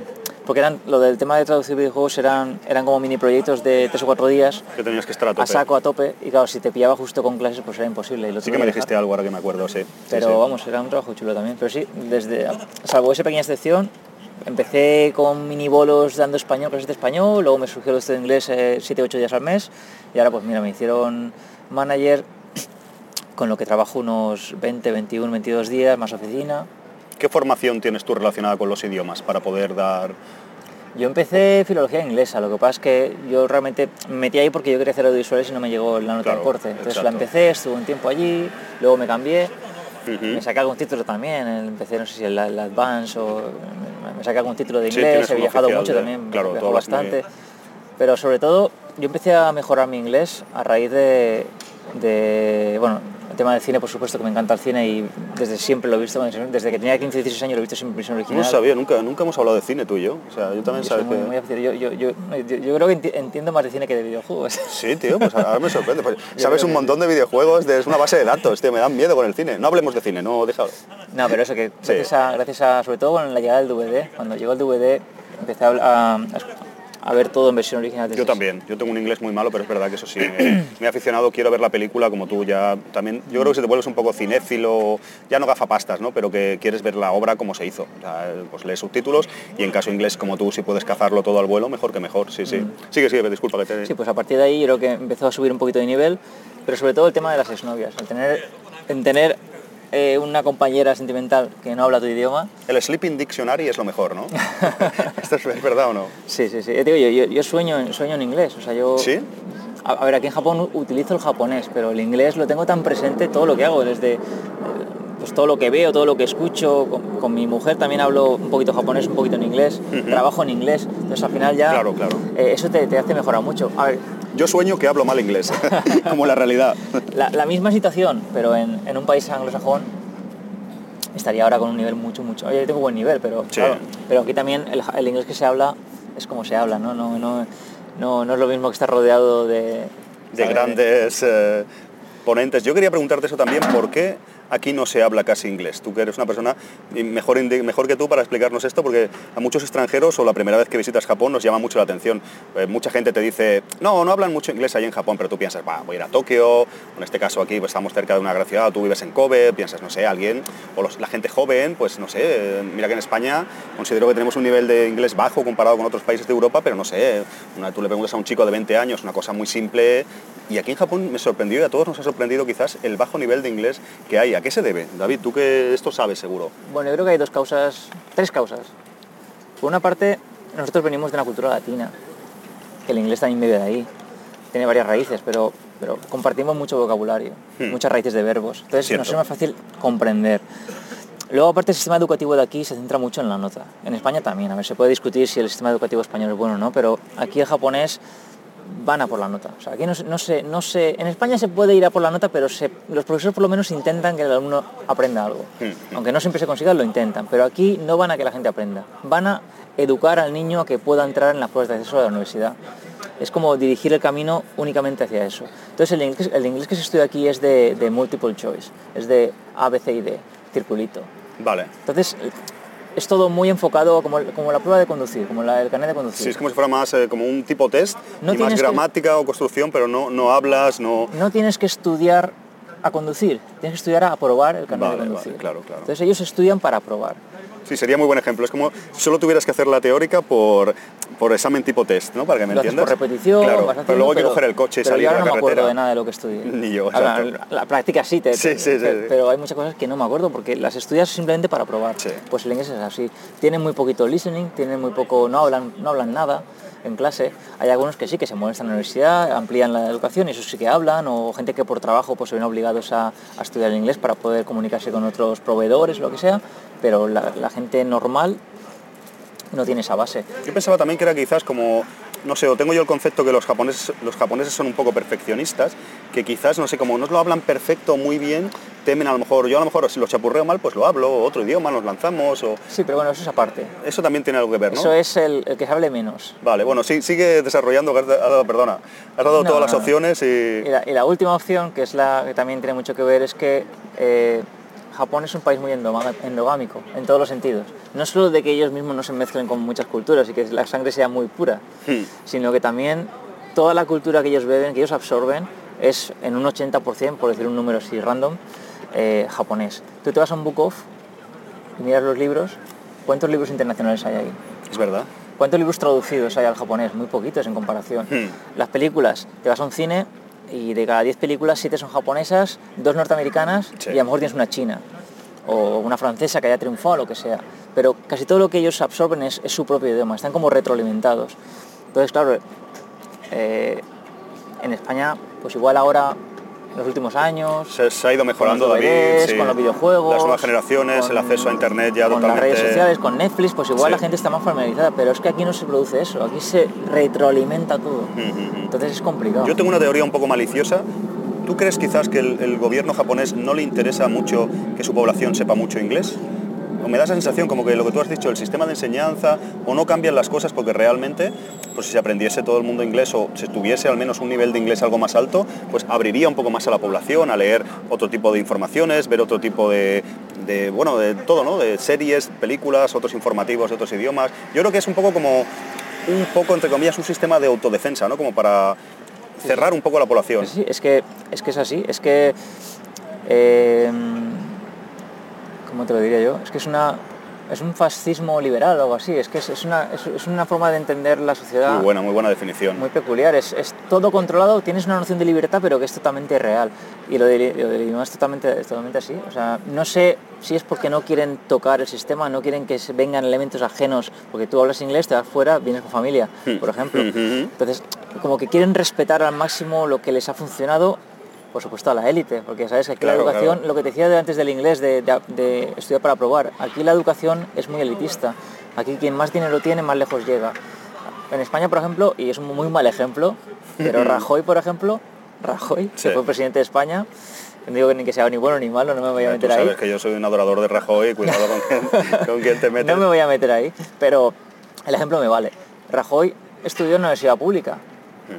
Porque eran, lo del tema de traducir videojuegos eran, eran como mini proyectos de tres o cuatro días que tenías que estar a tope. a saco, a tope, y claro, si te pillaba justo con clases pues era imposible. Y lo Sí que me dijiste algo ahora que me acuerdo, sí. Pero sí. vamos, era un trabajo chulo también. Pero sí, desde, salvo esa pequeña excepción, empecé con mini bolos dando español, clases de español, luego me surgió el estudio de inglés 7 8 días al mes y ahora pues mira, me hicieron manager con lo que trabajo unos 20, 21, 22 días, más oficina. ¿Qué formación tienes tú relacionada con los idiomas para poder dar... Yo empecé filología inglesa, lo que pasa es que yo realmente me metí ahí porque yo quería hacer audiovisuales y no me llegó la nota Claro, de corte. Entonces la empecé, estuve un tiempo allí, luego me cambié, Ujú. Me saqué algún título también, empecé no sé si el, el Advance o me, saqué algún título de inglés, he viajado mucho de- también, claro, viajado bastante. Pero sobre todo yo empecé a mejorar mi inglés a raíz de, de, bueno, el tema del cine por supuesto que me encanta el cine y desde siempre lo he visto, desde que tenía 15 16 años lo he visto siempre en versión No original. sabía, nunca, nunca hemos hablado de cine tú y yo. O sea, yo también Yo sabes muy- que... muy aficionado. yo, yo, yo, yo- creo que enti- entiendo más de cine que de videojuegos. Sí, tío, pues ahora me sorprende. Pues, sabes un montón de videojuegos, de- es una base de datos, tío, me dan miedo con el cine. No hablemos de cine, no, déjalo. No, pero eso que Sí. gracias, a, gracias a, sobre todo con la llegada del DVD, cuando llegó el DVD empecé a, a- a ver todo en versión original. Yo también, yo tengo un inglés muy malo, pero es verdad que eso sí, me, me he aficionado, quiero ver la película como tú ya también, yo creo que si te vuelves un poco cinéfilo, ya no gafapastas, ¿no? pero que quieres ver la obra como se hizo, o sea, pues lees subtítulos y en caso inglés como tú si puedes cazarlo todo al vuelo, mejor que mejor, sí, sí. Sigue, sigue, disculpa que te... Sí, pues a partir de ahí yo creo que empezó a subir un poquito de nivel, pero sobre todo el tema de las exnovias, el tener, en tener eh, una compañera sentimental que no habla tu idioma. El Sleeping Dictionary es lo mejor, ¿no? ¿Esto es, es verdad o no? Sí, sí, sí. Yo, yo, yo sueño, en- sueño en inglés, o sea, yo... ¿Sí? A, a ver, aquí en Japón utilizo el japonés, pero el inglés lo tengo tan presente todo lo que hago, desde pues todo lo que veo, todo lo que escucho. Con, con mi mujer también hablo un poquito japonés, un poquito en inglés, trabajo en inglés, entonces al final ya Claro, claro. eh, eso te, te hace mejorar mucho. A ver, Yo sueño que hablo mal inglés, como la realidad. la, la misma situación, pero en, en un país anglosajón estaría ahora con un nivel mucho, mucho. Oye, yo tengo buen nivel, pero Sí. claro, pero aquí también el, el inglés que se habla es como se habla, ¿no? No, no, no, no es lo mismo que estar rodeado de... de ¿sabes? grandes eh, ponentes. Yo quería preguntarte eso también, ¿por qué aquí no se habla casi inglés? Tú que eres una persona mejor, mejor que tú para explicarnos esto, porque a muchos extranjeros o la primera vez que visitas Japón nos llama mucho la atención. Eh, mucha gente te dice, no, no hablan mucho inglés ahí en Japón, pero tú piensas, va, voy a ir a Tokio, en este caso aquí pues, estamos cerca de una gran ciudad, tú vives en Kobe, piensas, no sé, alguien, o la gente joven, pues no sé, mira que en España considero que tenemos un nivel de inglés bajo comparado con otros países de Europa, pero no sé, tú le preguntas a un chico de 20 años, una cosa muy simple, y aquí en Japón me sorprendió y a todos nos ha sorprendido quizás el bajo nivel de inglés que hay. A qué se debe? David, tú que esto sabes seguro. Bueno, yo creo que hay dos causas, tres causas. Por una parte, nosotros venimos de una cultura latina, que el inglés también vive de ahí. Tiene varias raíces, pero, pero compartimos mucho vocabulario, Hmm. muchas raíces de verbos. Entonces Cierto. nos es más fácil comprender. Luego, aparte, el sistema educativo de aquí se centra mucho en la nota. En España también. A ver, se puede discutir si el sistema educativo español es bueno o no, pero aquí el japonés van a por la nota. O sea, aquí no, se- no se, no se- en España se puede ir a por la nota, pero se- los profesores por lo menos intentan que el alumno aprenda algo. Mm. Aunque no siempre se consiga, lo intentan. Pero aquí no van a que la gente aprenda. Van a educar al niño a que pueda entrar en las pruebas de acceso a la universidad. Es como dirigir el camino únicamente hacia eso. Entonces el inglés, el inglés que se estudia aquí es de, de multiple choice, es de A, B, C y D, circulito. Vale. Entonces es todo muy enfocado como, como la prueba de conducir, como la- el carnet de conducir. Sí, es como si fuera más eh, como un tipo test No y más que- gramática o construcción, pero no, no hablas, no... no tienes que estudiar a conducir, tienes que estudiar a aprobar el carnet Vale, de conducir. vale, claro, claro. Entonces ellos estudian para aprobar. Sí, sería muy buen ejemplo. Es como si solo tuvieras que hacer la teórica por, por examen tipo test, ¿no? Para que me Lo entiendas. por repetición, Claro, vas haciendo, pero luego hay que coger el coche y salir yo a la no me carretera. acuerdo de nada de lo que estudié. Ni yo, Ahora, la, la práctica sí, te, Sí, sí, sí, pero, sí. pero hay muchas cosas que no me acuerdo porque las estudias simplemente para probar. Pues el inglés es así. Tienen muy poquito listening, tienen muy poco, no hablan, no hablan nada en clase. Hay algunos que sí, que se molestan en la universidad, amplían la educación y eso sí que hablan, o gente que por trabajo pues se ven obligados a, a estudiar inglés para poder comunicarse con otros proveedores, lo que sea, pero la, la gente normal no tiene esa base. Yo pensaba también que era quizás como, no sé, o tengo yo el concepto que los japoneses, los japoneses son un poco perfeccionistas, que quizás, no sé, como no lo hablan perfecto muy bien, temen a lo mejor, yo a lo mejor si lo chapurreo mal, pues lo hablo, otro idioma nos lanzamos, o Sí, pero bueno, eso es aparte. eso también tiene algo que ver, ¿no? Eso es el, el que se hable menos. Vale, bueno, sí, sigue desarrollando, que has dado, perdona, has dado No, todas las no. opciones y... Y la, y la última opción, que es la que también tiene mucho que ver, es que eh, Japón es un país muy endogámico, en todos los sentidos. No solo de que ellos mismos no se mezclen con muchas culturas y que la sangre sea muy pura, Hmm. sino que también toda la cultura que ellos beben, que ellos absorben, es en un 80%, por decir un número así random, eh, japonés. Tú te vas a un book off y miras los libros, ¿cuántos libros internacionales hay ahí? Es verdad. ¿Cuántos libros traducidos hay al japonés? Muy poquitos en comparación. Hmm. Las películas, te vas a un cine y de cada 10 películas, 7 son japonesas, 2 norteamericanas Sí. y a lo mejor tienes una china o una francesa que haya triunfado, lo que sea. Pero casi todo lo que ellos absorben es, es su propio idioma, están como retroalimentados. Entonces, claro, eh, en España, pues igual ahora, los últimos años, Se, se ha ido mejorando, con los David. Sí. con los videojuegos, Las nuevas generaciones, con- el acceso a Internet ya con totalmente... las redes sociales, con Netflix, pues igual Sí. la gente está más familiarizada, pero es que aquí no se produce eso, aquí se retroalimenta todo. Entonces es complicado. Yo tengo una teoría un poco maliciosa. ¿Tú crees quizás que el, el gobierno japonés no le interesa mucho que su población sepa mucho inglés? O me da esa sensación como que lo que tú has dicho, el sistema de enseñanza, o no cambian las cosas porque realmente, pues si se aprendiese todo el mundo inglés o se tuviese al menos un nivel de inglés algo más alto, pues abriría un poco más a la población a leer otro tipo de informaciones, ver otro tipo de, de, bueno, de todo, ¿no? De series, películas, otros informativos de otros idiomas. Yo creo que es un poco como, un poco, entre comillas, un sistema de autodefensa, ¿no? Como para cerrar un poco la población. Sí, es que es, que es así, es que... eh, ¿Cómo te lo diría yo? Es que es una... Es un fascismo liberal o algo así, es que es, es una, es, es una forma de entender la sociedad Muy buena, muy buena definición. muy peculiar, es, es todo controlado, tienes una noción de libertad pero que es totalmente real. Y lo de, lo del idioma es totalmente, es totalmente así, o sea, no sé si es porque no quieren tocar el sistema, no quieren que vengan elementos ajenos, porque tú hablas inglés, te vas fuera, vienes con familia, por ejemplo, entonces como que quieren respetar al máximo lo que les ha funcionado por supuesto a la élite, porque sabes que aquí Claro, la educación, claro. lo que te decía de antes del inglés, de, de- de estudiar para probar, aquí la educación es muy elitista, aquí quien más dinero tiene más lejos llega. En España, por ejemplo, y es un muy mal ejemplo, pero Rajoy, por ejemplo, Rajoy, Sí. que fue presidente de España, no digo que ni que sea ni bueno ni malo, no me voy a Tú meter ahí. sabes que yo soy un adorador de Rajoy, cuidado con quién te metes. No me voy a meter ahí, pero el ejemplo me vale. Rajoy estudió en una universidad pública.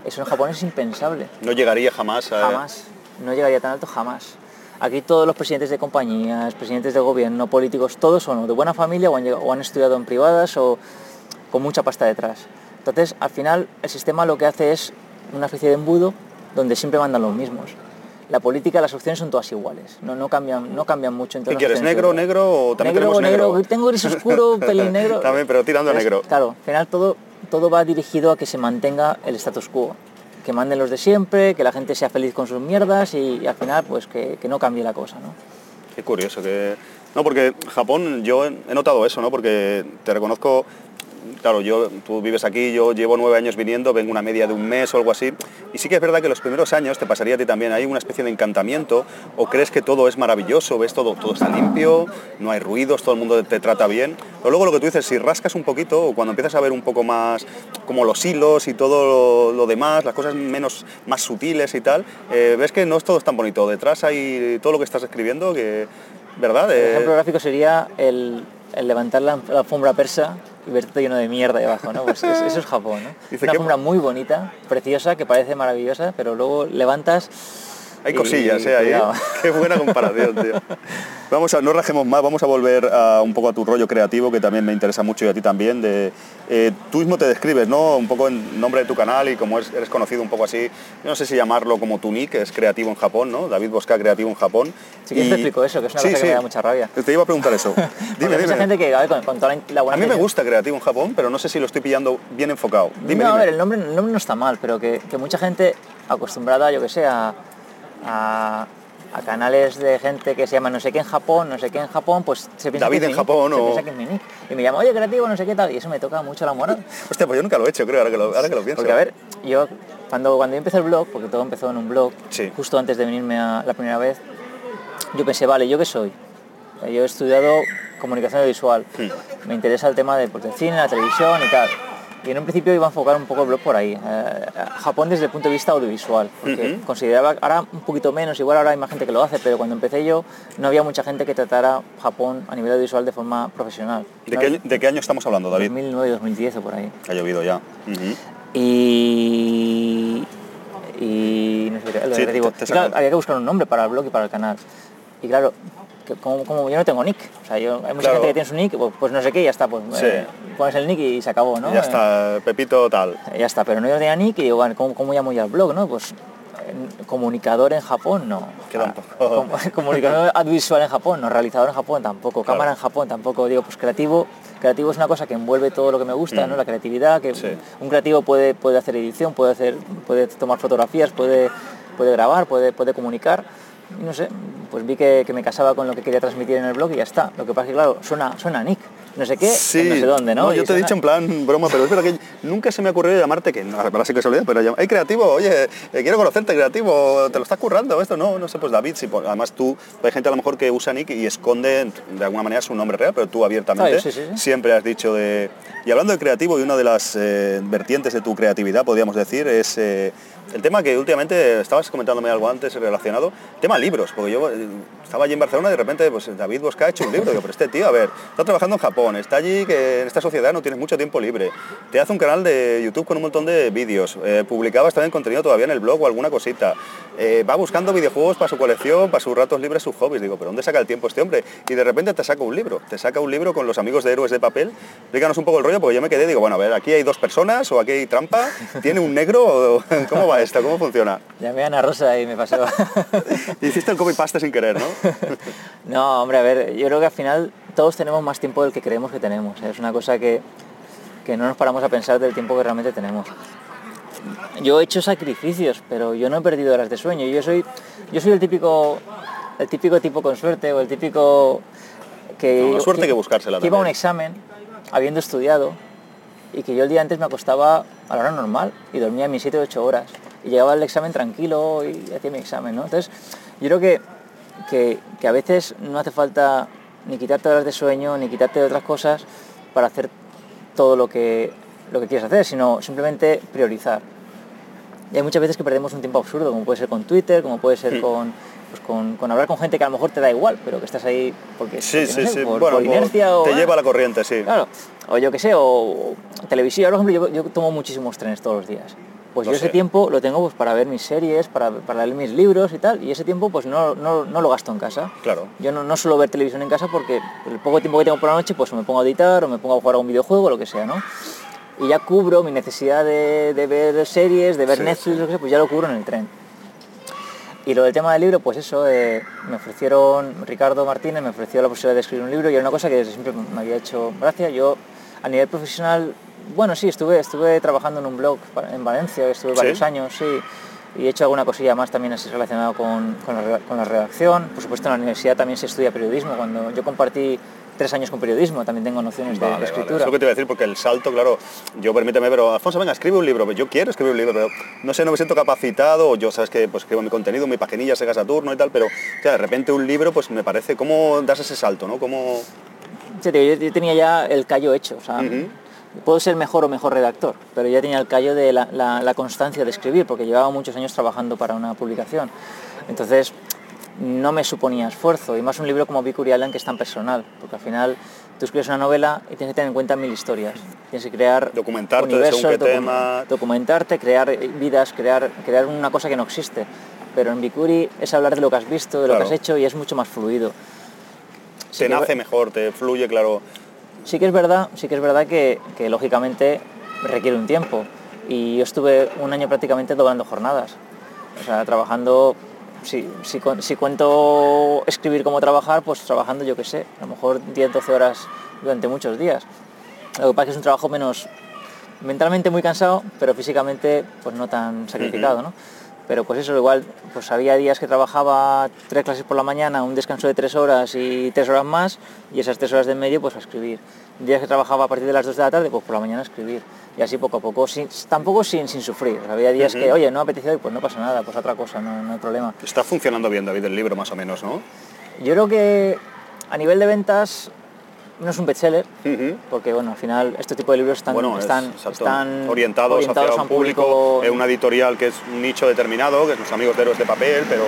Eso en Japón es impensable. No llegaría jamás a... Jamás. No llegaría tan alto jamás. Aquí todos los presidentes de compañías, presidentes de gobierno, políticos, todos son o de buena familia o han, llegado- o han estudiado en privadas o con mucha pasta detrás. Entonces, al final, el sistema lo que hace es una especie de embudo donde siempre mandan los mismos. La política, las opciones son todas iguales, no, no, cambian, no cambian mucho entre ¿Qué quieres, negro, negro o también negro, tenemos negro? negro, tengo gris oscuro, pelín negro. También, pero tirando a negro. Claro, al final todo, todo va dirigido a que se mantenga el status quo. Que manden los de siempre, que la gente sea feliz con sus mierdas y, al final pues que, que no cambie la cosa, ¿no? Qué curioso que... No, porque Japón, yo he notado eso, ¿no? Porque te reconozco claro, yo, tú vives aquí, yo llevo nueve años viniendo, vengo una media de un mes o algo así, y sí que es verdad que los primeros años te pasaría a ti también, hay una especie de encantamiento, o crees que todo es maravilloso, ves todo, todo está limpio, no hay ruidos, todo el mundo te trata bien, pero luego lo que tú dices, si rascas un poquito, o cuando empiezas a ver un poco más como los hilos y todo lo, demás, las cosas menos, más sutiles y tal, eh, ves que no es todo tan bonito, detrás hay todo lo que estás escribiendo que... ¿Verdad? El ejemplo gráfico sería el, levantar la, la alfombra persa y verte lleno de mierda debajo, ¿no? Pues eso es Japón, ¿no? Una alfombra muy bonita, preciosa, que parece maravillosa, pero luego levantas hay cosillas, ¿eh? Ahí. Qué buena comparación, tío. Vamos a, no rajemos más, vamos a volver a, un poco a tu rollo creativo, que también me interesa mucho y a ti también. De, eh, tú mismo te describes, ¿no? Un poco en nombre de tu canal y como eres conocido un poco así, no sé si llamarlo como tu nick, es creativo en Japón, ¿no? David Bosca, creativo en Japón. Sí, que te explico eso, que es una cosa que me da mucha rabia. Te iba a preguntar eso. dime, dime. gente que, a ver, con, toda la, A mí me gusta creativo en Japón, pero no sé si lo estoy pillando bien enfocado. Dime, no, a ver, el nombre, el nombre no está mal, pero que, que mucha gente acostumbrada, yo que sé, a a, canales de gente que se llama no sé qué en Japón, no sé qué en Japón, pues se piensa David que en Japón o... que es mi nick. Y me llama, oye, creativo, no sé qué tal, y eso me toca mucho la moral. Hostia, pues yo nunca lo he hecho, creo, ahora que lo, ahora que lo pienso. Porque a ver, yo cuando, cuando yo empecé el blog, porque todo empezó en un blog, justo antes de venirme a la primera vez, yo pensé, vale, ¿yo qué soy? Yo he estudiado comunicación visual, hmm. me interesa el tema de, pues, del cine, la televisión y tal y en un principio iba a enfocar un poco el blog por ahí. Eh, Japón desde el punto de vista audiovisual, porque consideraba, ahora un poquito menos, igual ahora hay más gente que lo hace, pero cuando empecé yo no había mucha gente que tratara Japón a nivel audiovisual de forma profesional. ¿De, qué, año estamos hablando, David? 2009, 2010 o por ahí. Ha llovido ya. Y... Y no sé, había que buscar un nombre para el blog y para el canal. Y claro, como, yo no tengo nick, o sea, yo, hay mucha gente que tiene su nick, pues, pues, no sé qué, y ya está, pues eh, pones el nick y se acabó, ¿no? Ya está, Pepito tal. Ya está, pero no yo tenía nick y digo, bueno, ¿cómo, llamo ya el blog, no? Pues comunicador en Japón, no. Queda un comunicador audiovisual en Japón, no. Realizador en Japón, tampoco. Cámara en Japón, tampoco. Digo, pues creativo. Creativo es una cosa que envuelve todo lo que me gusta, ¿no? Mm. La creatividad, que un creativo puede, puede hacer edición, puede hacer, puede tomar fotografías, puede, puede grabar, puede, puede comunicar no sé, pues vi que, me casaba con lo que quería transmitir en el blog y ya está. Lo que pasa es que, claro, suena, suena Nick, no sé qué, no sé dónde, ¿no? yo te he dicho en plan broma, pero es verdad que nunca se me ha ocurrido llamarte, que ahora sí que se olvida, pero hay creativo, oye, eh, quiero conocerte, creativo, te lo estás currando, esto, no, no sé, pues David, si, además tú, hay gente a lo mejor que usa Nick y esconde de alguna manera su nombre real, pero tú abiertamente siempre has dicho de... Y hablando de creativo, y una de las eh, vertientes de tu creatividad, podríamos decir, es... Eh, el tema que últimamente estabas comentándome algo antes relacionado, tema libros, porque yo eh, estaba allí en Barcelona y de repente pues David Bosca ha hecho un libro, yo, pero este tío, a ver, está trabajando en Japón, está allí que en esta sociedad no tienes mucho tiempo libre, te hace un canal de YouTube con un montón de vídeos, eh, publicabas también contenido todavía en el blog o alguna cosita, eh, va buscando videojuegos para su colección, para sus ratos libres, sus hobbies, digo, pero ¿dónde saca el tiempo este hombre? Y de repente te saca un libro, te saca un libro con los amigos de héroes de papel, explícanos un poco el rollo, porque yo me quedé, digo, bueno, a ver, aquí hay dos personas o aquí hay trampa, tiene un negro, ¿cómo va esto? ¿Cómo funciona? Llamé a Ana Rosa y me pasó. Hiciste el copy paste sin querer, ¿no? no, hombre, a ver, yo creo que al final todos tenemos más tiempo del que creemos que tenemos. Es una cosa que, que no nos paramos a pensar del tiempo que realmente tenemos. Yo he hecho sacrificios, pero yo no he perdido horas de sueño. Yo soy, yo soy el típico, el típico tipo con suerte o el típico que, suerte que, buscársela que iba a un examen habiendo estudiado y que yo el día antes me acostaba a la hora normal y dormía mis 7 o 8 horas y llegaba al examen tranquilo y hacía mi examen, ¿no? Entonces, yo creo que, que, a veces no hace falta ni quitarte horas de sueño, ni quitarte de otras cosas para hacer todo lo que, lo que quieres hacer, sino simplemente priorizar. Y hay muchas veces que perdemos un tiempo absurdo, como puede ser con Twitter, como puede ser con, pues con, hablar con gente que a lo mejor te da igual, pero que estás ahí porque, sí, sí, sí. Por, inercia o... Te lleva la corriente, sí. Claro, o yo qué sé, o, televisión, por ejemplo, yo, tomo muchísimos trenes todos los días. Pues yo ese tiempo lo tengo pues, para ver mis series, para, para, leer mis libros y tal, y ese tiempo pues no, no, no lo gasto en casa. Claro. Yo no, no, suelo ver televisión en casa porque el poco tiempo que tengo por la noche pues me pongo a editar o me pongo a jugar a un videojuego o lo que sea, ¿no? Y ya cubro mi necesidad de, de ver series, de ver Netflix, lo que sea, pues ya lo cubro en el tren. Y lo del tema del libro, pues eso, eh, me ofrecieron, Ricardo Martínez me ofreció la posibilidad de escribir un libro y era una cosa que desde siempre me había hecho gracia. Yo a nivel profesional bueno, sí, estuve, estuve trabajando en un blog en Valencia, estuve varios años, sí. y he hecho alguna cosilla más también así relacionado con, con, la, con la redacción. Por supuesto en la universidad también se estudia periodismo. Cuando yo compartí tres años con periodismo, también tengo nociones de, Vale, de vale. escritura. Es lo que te iba a decir, porque el salto, claro, yo permíteme, pero Alfonso, venga, escribe un libro. Yo quiero escribir un libro, pero no sé, no me siento capacitado. Yo, sabes que pues, escribo mi contenido, mi paginilla, se Saturno y tal, pero o sea, de repente un libro, pues me parece, ¿cómo das ese salto, no? ¿Cómo... Sí, yo, tenía ya el callo hecho, o sea. Puedo ser mejor o mejor redactor, pero ya tenía el callo de la, la- la constancia de escribir, porque llevaba muchos años trabajando para una publicación. Entonces, no me suponía esfuerzo, y más un libro como Vicuri Allen que es tan personal, porque al final tú escribes una novela y tienes que tener en cuenta mil historias. Tienes que crear Documentarte universos, según qué docu- tema. documentarte, crear vidas, crear, crear una cosa que no existe. Pero en Vicuri es hablar de lo que has visto, de lo Claro. que has hecho y es mucho más fluido. Sí te que- nace mejor, te fluye, claro. Sí que es verdad, sí que es verdad que, que, lógicamente requiere un tiempo. Y yo estuve un año prácticamente doblando jornadas. O sea, trabajando, si, si, cu- si cuento escribir como trabajar, pues trabajando yo qué sé, a lo mejor 10, 12 horas durante muchos días. Lo que pasa es que es un trabajo menos, mentalmente muy cansado, pero físicamente pues no tan sacrificado, ¿no? Pero pues eso, igual, pues había días que trabajaba tres clases por la mañana, un descanso de tres horas y tres horas más, y esas tres horas de medio pues a escribir. Días que trabajaba a partir de las dos de la tarde, pues por la mañana a escribir. Y así poco a poco, sin, tampoco sin, sin sufrir. Había días que, oye, no apetece hoy, pues no pasa nada, pues otra cosa, no, no hay problema. Está funcionando bien, David, el libro, más o menos, ¿no? Yo creo que a nivel de ventas no es un bestseller, Ujú. porque bueno, al final este tipo de libros están, bueno, están, están orientados, hacia un público, es una editorial que es un nicho determinado, que es los amigos de héroes de papel, pero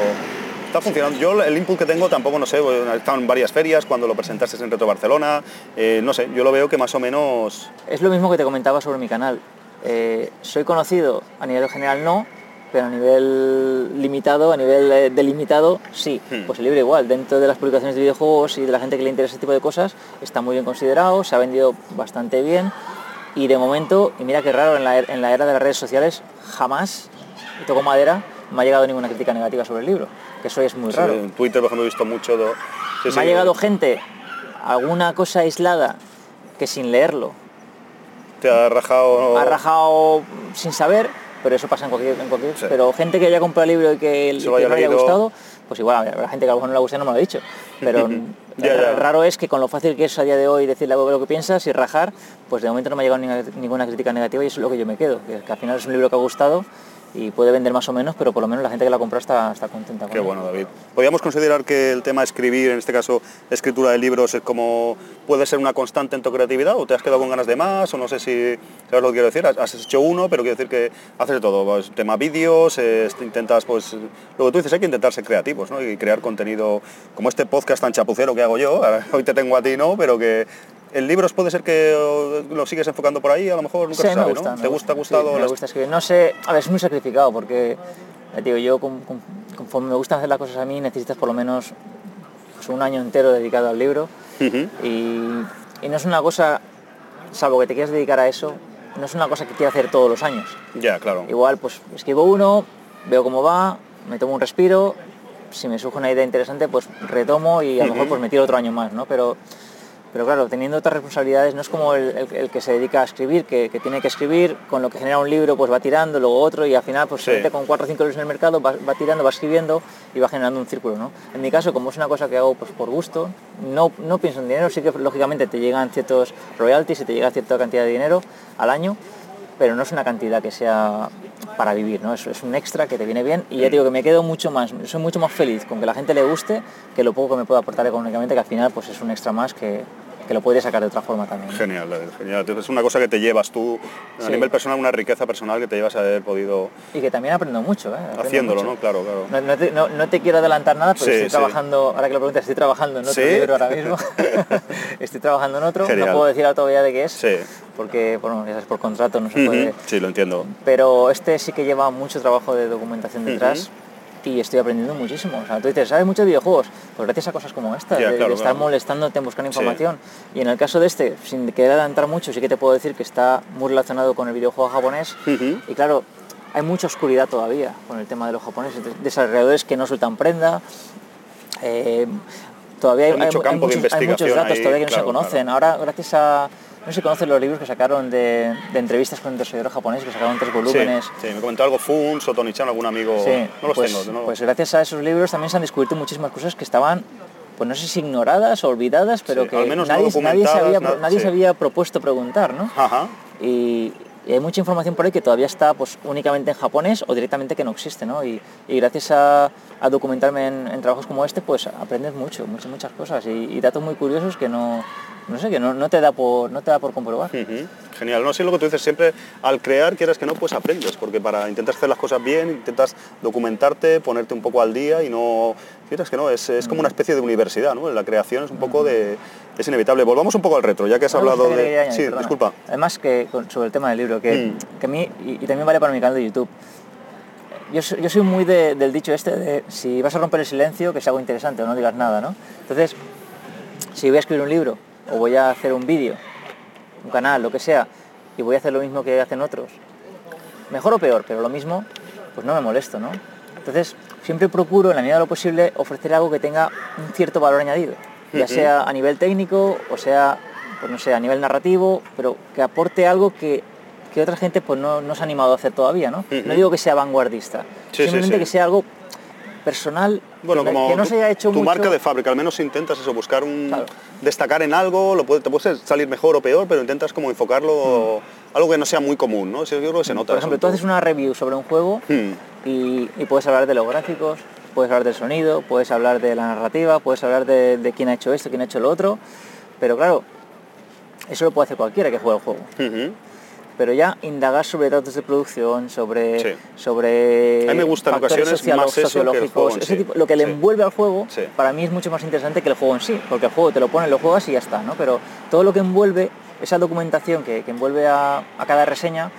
está funcionando. Yo el input que tengo tampoco, no sé, he estado en varias ferias cuando lo presentaste en Retro Barcelona, eh, no sé, yo lo veo que más o menos... Es lo mismo que te comentaba sobre mi canal. Eh, soy conocido a nivel general no, pero a nivel limitado, a nivel eh, delimitado, sí. Hmm. Pues el libro igual, dentro de las publicaciones de videojuegos y de la gente que le interesa ese tipo de cosas, está muy bien considerado, se ha vendido bastante bien y de momento, y mira qué raro, en la, er- en la era de las redes sociales jamás, y toco madera, me ha llegado ninguna crítica negativa sobre el libro, que eso es muy raro. En Twitter, por ejemplo, he visto mucho... do- sí, me sí, ha llegado gente, alguna cosa aislada, que sin leerlo Te ha rajado... ha rajado sin saber, pero eso pasa en cualquier, en cualquier Sí. pero gente que haya comprado el libro y que, el- que no le haya gustado, pues igual, habrá gente que a lo mejor no le gusta y no me lo ha dicho. Pero Ya, ya. raro es que con lo fácil que es a día de hoy decirle algo de lo que piensas y rajar, pues de momento no me ha llegado ninguna, ninguna crítica negativa y eso es lo que yo me quedo, que, que al final es un libro que ha gustado y puede vender más o menos, pero por lo menos la gente que la compra está, está contenta con Qué él. bueno, David. ¿Podríamos considerar que el tema de escribir, en este caso escritura de libros, es como puede ser una constante en tu creatividad o te has quedado con ganas de más o no sé si sabes lo que quiero decir? Has- Has hecho uno, pero quiero decir que haces de todo, pues, tema vídeos, eh, intentas pues lo que tú dices, hay que intentar ser creativos ¿no? y crear contenido como este podcast tan chapucero que hago yo, ahora, hoy te tengo a ti, ¿no? Pero que en libros puede ser que lo sigues enfocando por ahí, a lo mejor nunca Sí, se me gusta, ¿no? ¿Te gusta, gustado? sí, me gusta escribir. No sé, a ver, es muy sacrificado porque, digo, yo con- con- conforme me gustan hacer las cosas a mí, necesitas por lo menos pues, un año entero dedicado al libro y no es una cosa, salvo que te quieras dedicar a eso, no es una cosa que quiera hacer todos los años. Ya, claro. Igual, pues escribo uno, veo cómo va, me tomo un respiro, si me surge una idea interesante, pues retomo y a lo mejor pues me tiro otro año más, ¿no? Pero, pero claro, teniendo otras responsabilidades, no es como el, el- el que se dedica a escribir, que, que tiene que escribir, con lo que genera un libro, pues va tirando, luego otro, y al final pues se Sí. mete con cuatro o cinco libros en el mercado, va, va tirando, va escribiendo y va generando un círculo, ¿no? En mi caso, como es una cosa que hago pues por gusto, no, no pienso en dinero, sí que lógicamente te llegan ciertos royalties y te llega cierta cantidad de dinero al año, pero no es una cantidad que sea para vivir, ¿no? Es, es un extra que te viene bien y ya digo que me quedo mucho más, soy mucho más feliz con que la gente le guste que lo poco que me pueda aportar económicamente, que al final pues es un extra más que, que lo podría sacar de otra forma también. ¿no? Genial, David, genial. Es una cosa que te llevas tú, a Sí. nivel personal, una riqueza personal que te llevas a haber podido Y que también aprendo mucho, ¿eh? Aprendo haciéndolo, mucho. ¿no? Claro, claro. No, no te, no- no te quiero adelantar nada, pero Sí, estoy sí. trabajando, ahora que lo preguntas, estoy trabajando en otro libro ahora mismo. estoy trabajando en otro, Genial. no puedo decir todavía de qué es, Sí. porque, bueno, ya sabes, por contrato no se puede... Ujú, Sí, lo entiendo. pero este sí que lleva mucho trabajo de documentación detrás y estoy aprendiendo muchísimo. O sea, tú dices, ¿sabes mucho de videojuegos? Pues gracias a cosas como esta, de, claro, estar claro. molestándote en buscar Sí. información. Y en el caso de este, sin querer adelantar mucho, sí que te puedo decir que está muy relacionado con el videojuego japonés. Y claro, hay mucha oscuridad todavía con el tema de los japoneses, de desarrolladores que no sueltan prenda. eh, todavía hay, Hay mucho hay- hay campo de muchos, hay muchos investigación datos ahí, todavía que no se conocen. Ahora, gracias a, no sé si conoces los libros que sacaron de, de entrevistas con desarrolladores japoneses, que sacaron tres volúmenes. Sí, sí, me comentó algo Funs o Tony-chan, algún amigo. Sí, no los pues, tengo. no- pues gracias a esos libros también se han descubierto muchísimas cosas que estaban, pues no sé si ignoradas o olvidadas, pero Sí, que al menos no nadie, nadie, se había, nadie sí. se había propuesto preguntar, ¿no? Ajá. Y, y hay mucha información por ahí que todavía está pues únicamente en japonés o directamente que no existe, ¿no? Y, y gracias a, a documentarme en, en trabajos como este, pues aprendes mucho, muchas, muchas cosas y, y datos muy curiosos que no, no sé, que no, no te da por, no te da por comprobar. Genial, no sé lo que tú dices siempre, al crear quieras que no, pues aprendes, porque para intentar hacer las cosas bien, intentas documentarte, ponerte un poco al día y no, quieras que no, es, es como una especie de universidad, ¿no? La creación es un poco de, es inevitable. Volvamos un poco al retro, ya que has hablado que de... añadir, Sí, perdona. disculpa. Además que sobre el tema del libro, que, Mm. que a mí, y, y también vale para mi canal de YouTube, yo, soy- yo soy muy de- del dicho este de si vas a romper el silencio, que sea algo interesante o no digas nada, ¿no? Entonces, si voy a escribir un libro o voy a hacer un vídeo, un canal, lo que sea, y voy a hacer lo mismo que hacen otros, mejor o peor, pero lo mismo, pues no me molesto, ¿no? Entonces, siempre procuro, en la medida de lo posible, ofrecer algo que tenga un cierto valor añadido, ya sea a nivel técnico o sea, pues no sé, a nivel narrativo, pero que aporte algo que, que otra gente pues no, no se ha animado a hacer todavía, ¿no? No digo que sea vanguardista, Sí, sí, simplemente sí. que sea algo personal, Bueno, que, como que no tu- se haya hecho tu mucho... marca de fábrica, al menos intentas eso, buscar un... Claro. destacar en algo, lo puede, te puede salir mejor o peor, pero intentas como enfocarlo, algo que no sea muy común, ¿no? Yo creo que se nota. Por ejemplo, tú haces una review sobre un juego Hmm. y, y puedes hablar de los gráficos, puedes hablar del sonido, puedes hablar de la narrativa, puedes hablar de, de quién ha hecho esto, quién ha hecho lo otro, pero claro, eso lo puede hacer cualquiera que juegue el juego. Pero ya indagar sobre datos de producción, sobre, Sí. sobre A mí me gusta en factores ocasiones socialo- más eso que el sociológicos, ese sí. tipo- lo que le envuelve al juego, para mí es mucho más interesante que el juego en sí, porque el juego te lo pones, lo juegas y ya está, ¿no? Pero todo lo que envuelve, esa documentación que, que envuelve a, a cada reseña,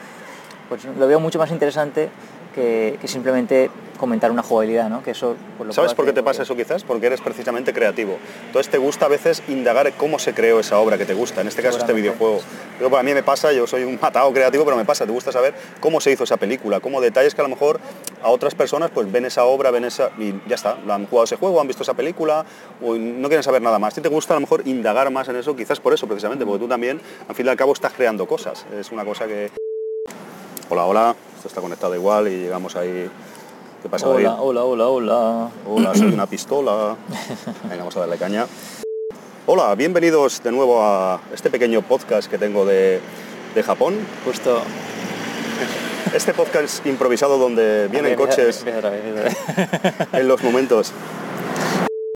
pues lo veo mucho más interesante que, que simplemente comentar una jugabilidad, ¿no? Que eso, pues, lo ¿Sabes por qué te pasa eso quizás? Porque eres precisamente creativo. Entonces te gusta a veces indagar cómo se creó esa obra que te gusta, en este caso este videojuego. Yo para mí me pasa, yo soy un matado creativo, pero me pasa, te gusta saber cómo se hizo esa película, cómo detalles que a lo mejor a otras personas pues ven esa obra, ven esa y ya está, han jugado ese juego, han visto esa película o no quieren saber nada más. Ti te gusta a lo mejor indagar más en eso, quizás por eso precisamente, porque tú también al fin y al cabo estás creando cosas. Es una cosa que... Hola, hola, esto está conectado igual y llegamos ahí... ¿Qué pasa, David? Hola, hola, hola, hola. Hola, soy una pistola. Venga, vamos a darle caña. Hola, bienvenidos de nuevo a este pequeño podcast que tengo de, de Japón. Justo. Este podcast improvisado donde vienen coches en los momentos.